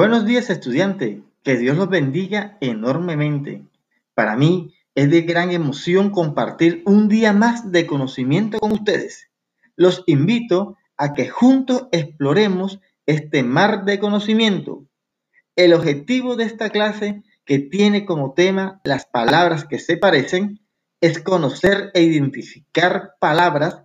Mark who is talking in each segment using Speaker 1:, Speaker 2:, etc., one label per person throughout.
Speaker 1: Buenos días, estudiante. Que Dios los bendiga enormemente. Para mí es de gran emoción compartir un día más de conocimiento con ustedes. Los invito a que juntos exploremos este mar de conocimiento. El objetivo de esta clase, que tiene como tema las palabras que se parecen, es conocer e identificar palabras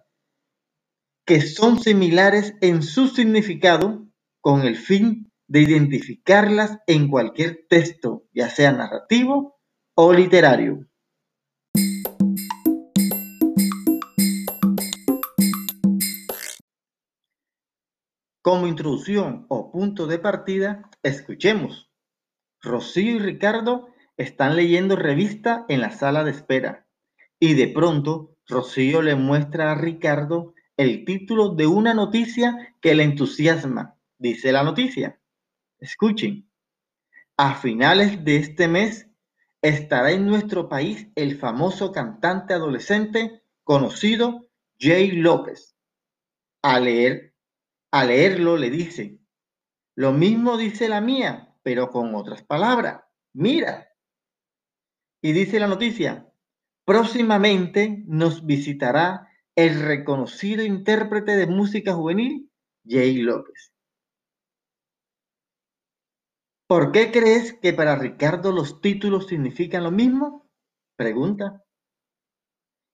Speaker 1: que son similares en su significado con el fin de identificarlas en cualquier texto, ya sea narrativo o literario. Como introducción o punto de partida, escuchemos. Rocío y Ricardo están leyendo revista en la sala de espera y de pronto Rocío le muestra a Ricardo el título de una noticia que le entusiasma. Dice la noticia. Escuchen. A finales de este mes estará en nuestro país el famoso cantante adolescente conocido Jay López. A leer a leerlo le dice, lo mismo dice la mía, pero con otras palabras. Mira. Y dice la noticia, próximamente nos visitará el reconocido intérprete de música juvenil, Jay López. ¿Por qué crees que para Ricardo los títulos significan lo mismo? Pregunta.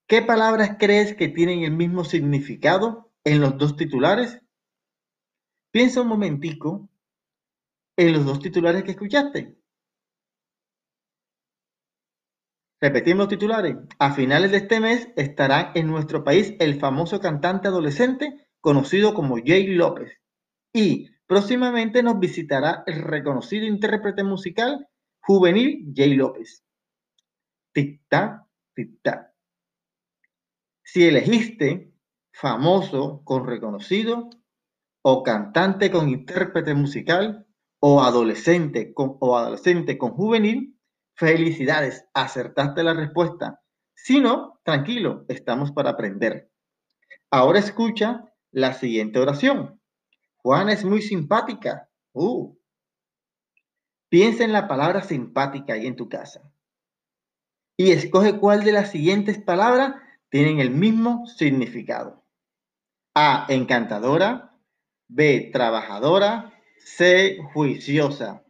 Speaker 1: ¿Qué palabras crees que tienen el mismo significado en los dos titulares? Piensa un momentico en los dos titulares que escuchaste. Repetimos los titulares. A finales de este mes estará en nuestro país el famoso cantante adolescente conocido como Jay López. Y próximamente nos visitará el reconocido intérprete musical juvenil Jay López. Tic-tac, tic-tac. Si elegiste famoso con reconocido, o cantante con intérprete musical o adolescente con, o adolescente con juvenil, felicidades, acertaste la respuesta. Si no, tranquilo, estamos para aprender. Ahora escucha la siguiente oración. Juana es muy simpática. Uh. Piensa en la palabra simpática ahí en tu casa. Y escoge cuál de las siguientes palabras tienen el mismo significado. A, encantadora. B, trabajadora. C, juiciosa.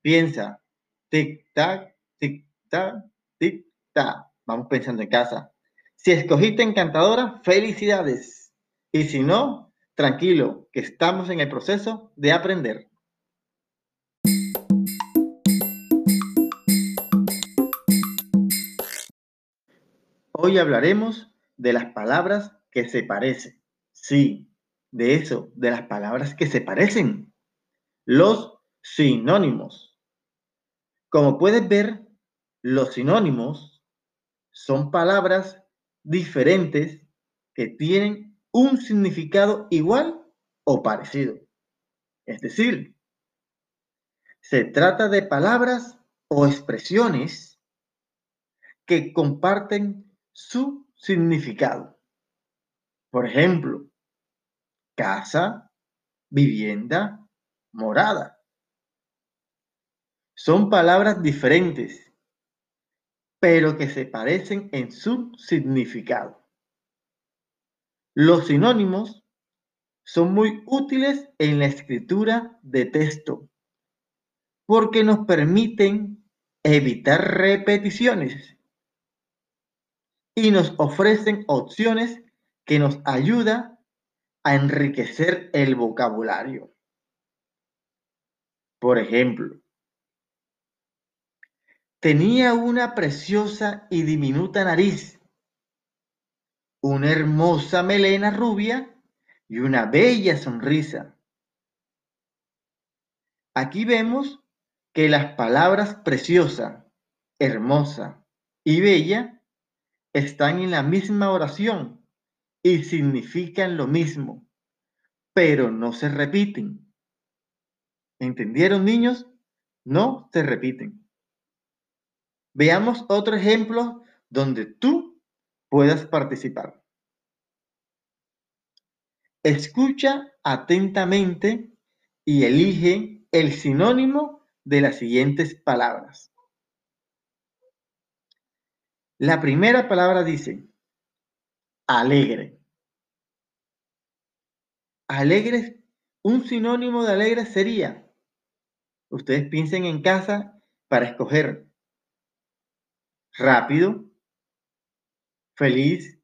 Speaker 1: Piensa. Tic-tac, tic-tac, tic-tac. Vamos pensando en casa. Si escogiste encantadora, felicidades. Y si no, tranquilo, que estamos en el proceso de aprender. Hoy hablaremos de las palabras que se parecen. Sí, de eso, de las palabras que se parecen, los sinónimos. Como puedes ver, los sinónimos son palabras diferentes que tienen un significado igual o parecido. Es decir, se trata de palabras o expresiones que comparten su significado. Por ejemplo, casa, vivienda, morada. Son palabras diferentes, pero que se parecen en su significado. Los sinónimos son muy útiles en la escritura de texto porque nos permiten evitar repeticiones y nos ofrecen opciones que nos ayudan a enriquecer el vocabulario. Por ejemplo, tenía una preciosa y diminuta nariz, una hermosa melena rubia y una bella sonrisa. Aquí vemos que las palabras preciosa, hermosa y bella están en la misma oración y significan lo mismo, pero no se repiten. ¿Entendieron, niños? No se repiten. Veamos otro ejemplo donde tú puedas participar. Escucha atentamente y elige el sinónimo de las siguientes palabras. La primera palabra dice alegre. Alegre, un sinónimo de alegre sería, ustedes piensen en casa para escoger rápido, feliz,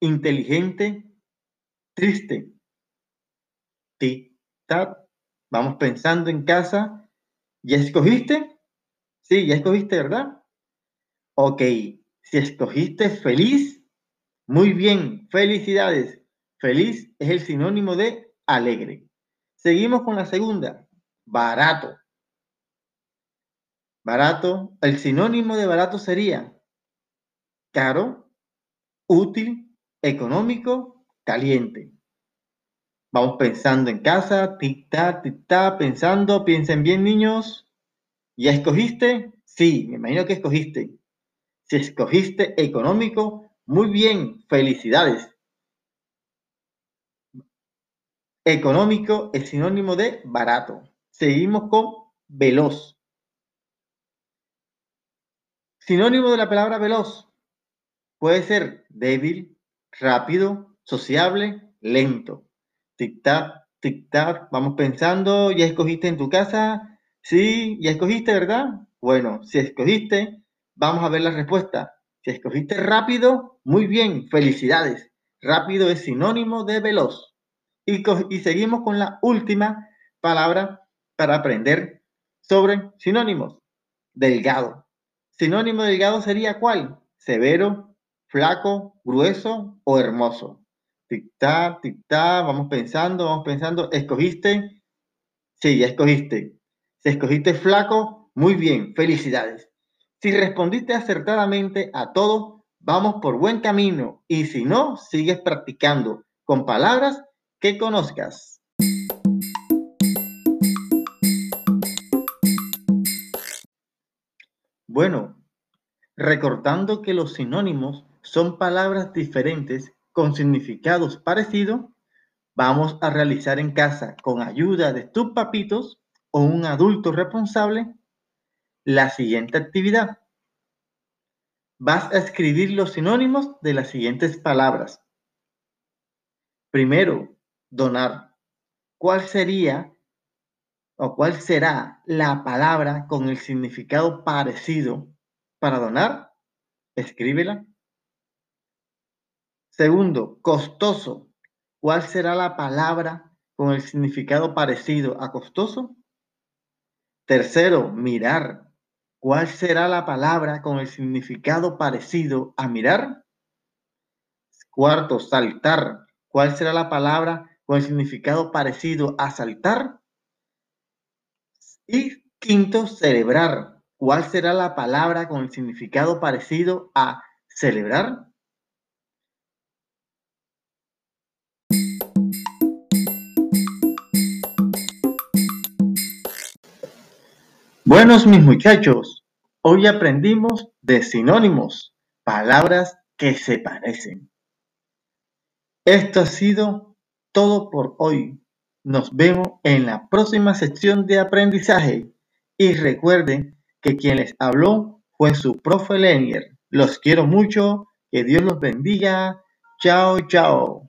Speaker 1: inteligente, triste. Tic-tac. Vamos pensando en casa. ¿Ya escogiste? Sí, ya escogiste, ¿verdad? Ok, si escogiste feliz, muy bien, felicidades. Feliz es el sinónimo de alegre. Seguimos con la segunda, barato. Barato, el sinónimo de barato sería caro, útil, económico, caliente. Vamos pensando en casa, tic-tac, tic-tac, pensando, piensen bien niños. ¿Ya escogiste? Sí, me imagino que escogiste. Si escogiste económico, muy bien, felicidades. Económico es sinónimo de barato. Seguimos con veloz. Sinónimo de la palabra veloz puede ser débil, rápido, sociable, lento. Tic-tac, tic-tac, vamos pensando, ¿ya escogiste en tu casa? Sí, ya escogiste, ¿verdad? Bueno, si escogiste, Vamos a ver la respuesta. Si escogiste rápido, muy bien, felicidades. Rápido es sinónimo de veloz. Y, y seguimos con la última palabra para aprender sobre sinónimos. Delgado. Sinónimo delgado sería cuál? Severo, flaco, grueso o hermoso. Tic-tac, tic-tac, vamos pensando, vamos pensando. ¿Escogiste? Sí, escogiste. Si escogiste flaco, muy bien, felicidades. Si respondiste acertadamente a todo, vamos por buen camino y si no, sigues practicando con palabras que conozcas. Bueno, recordando que los sinónimos son palabras diferentes con significados parecidos, vamos a realizar en casa con ayuda de tus papitos o un adulto responsable la siguiente actividad. Vas a escribir los sinónimos de las siguientes palabras. Primero, donar. ¿Cuál sería o cuál será la palabra con el significado parecido para donar? Escríbela. Segundo, costoso. ¿Cuál será la palabra con el significado parecido a costoso? Tercero, mirar. ¿Cuál será la palabra con el significado parecido a mirar? Cuarto, saltar. ¿Cuál será la palabra con el significado parecido a saltar? Y quinto, celebrar. ¿Cuál será la palabra con el significado parecido a celebrar? Buenos mis muchachos, hoy aprendimos de sinónimos, palabras que se parecen. Esto ha sido todo por hoy. Nos vemos en la próxima sección de aprendizaje y recuerden que quien les habló fue su profe Lenier. Los quiero mucho, que Dios los bendiga. Chao, chao.